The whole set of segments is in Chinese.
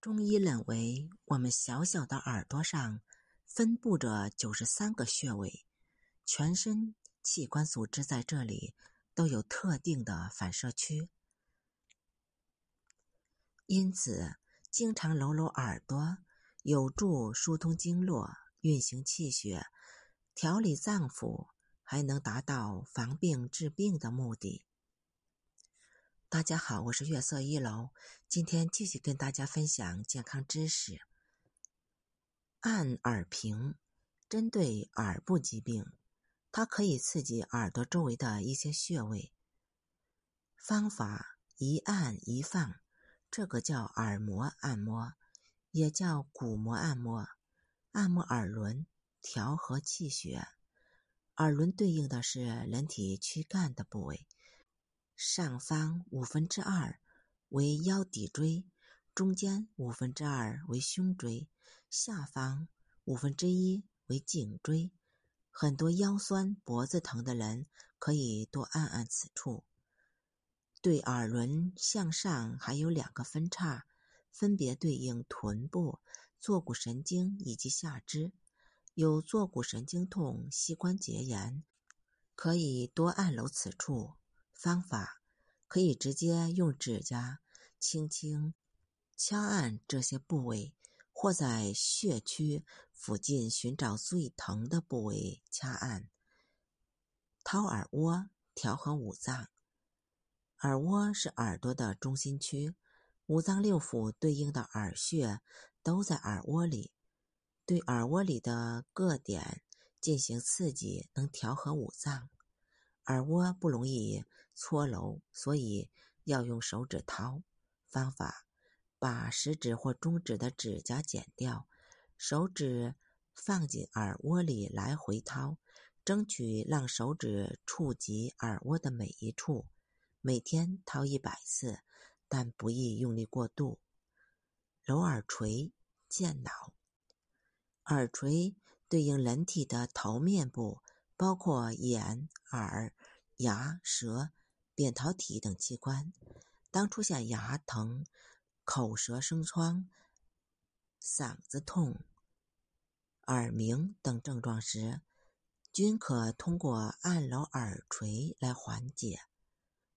中医认为，我们小小的耳朵上分布着九十三个穴位，全身器官组织在这里都有特定的反射区，因此经常揉揉耳朵，有助疏通经络、运行气血、调理脏腑，还能达到防病治病的目的。大家好，我是月色一楼，今天继续跟大家分享健康知识。按耳屏，针对耳部疾病，它可以刺激耳朵周围的一些穴位。方法一按一放，这个叫耳膜按摩，也叫鼓膜按摩。按摩耳轮，调和气血。耳轮对应的是人体躯干的部位。上方五分之二为腰骶椎，中间五分之二为胸椎，下方五分之一为颈椎。很多腰酸脖子疼的人可以多按按此处。对耳轮向上还有两个分叉，分别对应臀部、坐骨神经以及下肢。有坐骨神经痛、膝关节炎，可以多按揉此处。方法可以直接用指甲轻轻敲按这些部位，或在穴区附近寻找最疼的部位掐按。掏耳蜗，调和五脏。耳蜗是耳朵的中心区，五脏六腑对应的耳穴都在耳蜗里。对耳蜗里的各点进行刺激，能调和五脏。耳蜗不容易搓揉，所以要用手指掏。方法：把食指或中指的指甲剪掉，手指放进耳蜗里来回掏，争取让手指触及耳蜗的每一处。每天掏一百次，但不宜用力过度。揉耳垂，健脑。耳垂对应人体的头面部。包括眼、耳、牙、舌、扁桃体等器官。当出现牙疼、口舌生疮、嗓子痛、耳鸣等症状时，均可通过按揉耳垂来缓解。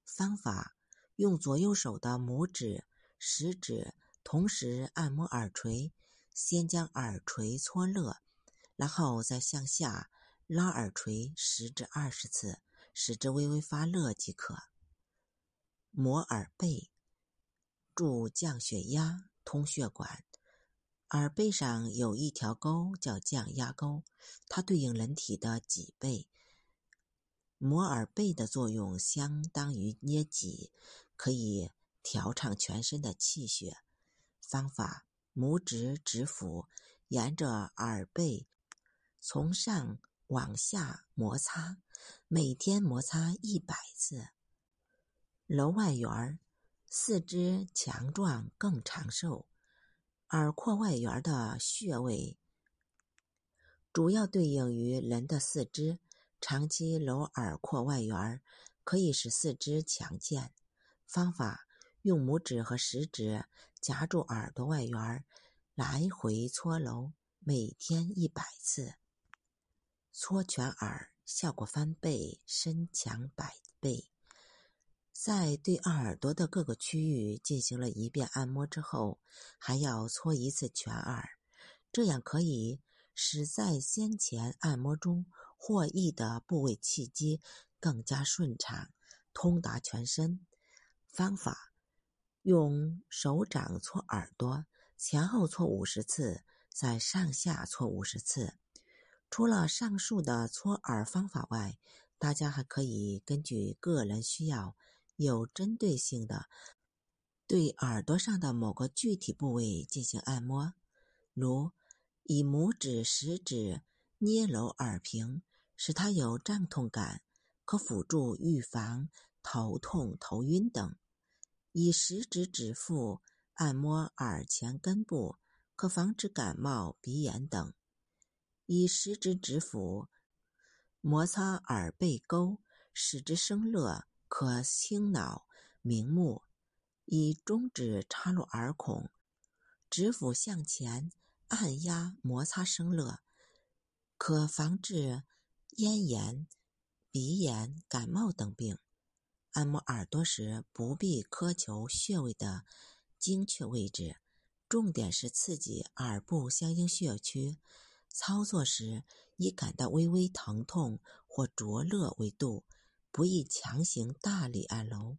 方法：用左右手的拇指、食指同时按摩耳垂，先将耳垂搓热，然后再向下。拉耳垂十至二十次，使之微微发热即可。摩耳背，助降血压、通血管。耳背上有一条沟叫降压沟，它对应人体的脊背。摩耳背的作用相当于捏脊，可以调畅全身的气血。方法：拇指指腹沿着耳背，从上。往下摩擦，每天摩擦一百次。揉外缘，四肢强壮更长寿。耳廓外缘的穴位主要对应于人的四肢，长期揉耳廓外缘可以使四肢强健。方法：用拇指和食指夹住耳朵外缘，来回搓揉，每天一百次。搓全耳，效果翻倍，身强百倍。在对耳朵的各个区域进行了一遍按摩之后，还要搓一次全耳，这样可以使在先前按摩中获益的部位气机更加顺畅，通达全身。方法：用手掌搓耳朵，前后搓五十次，再上下搓五十次。除了上述的搓耳方法外，大家还可以根据个人需要，有针对性的对耳朵上的某个具体部位进行按摩，如以拇指、食指捏揉耳屏，使它有胀痛感，可辅助预防头痛、头晕等；以食指指腹按摩耳前根部，可防止感冒、鼻炎等。以食指指腹摩擦耳背沟，使之生热，可清脑明目；以中指插入耳孔，指腹向前按压摩擦生热，可防治咽炎、鼻炎、感冒等病。按摩耳朵时，不必苛求穴位的精确位置，重点是刺激耳部相应穴区。操作时以感到微微疼痛或灼热为度，不宜强行大力按揉。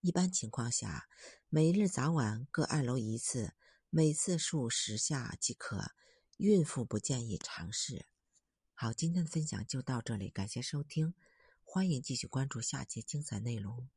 一般情况下，每日早晚各按揉一次，每次数十下即可。孕妇不建议尝试。好，今天的分享就到这里，感谢收听。欢迎继续关注下节精彩内容。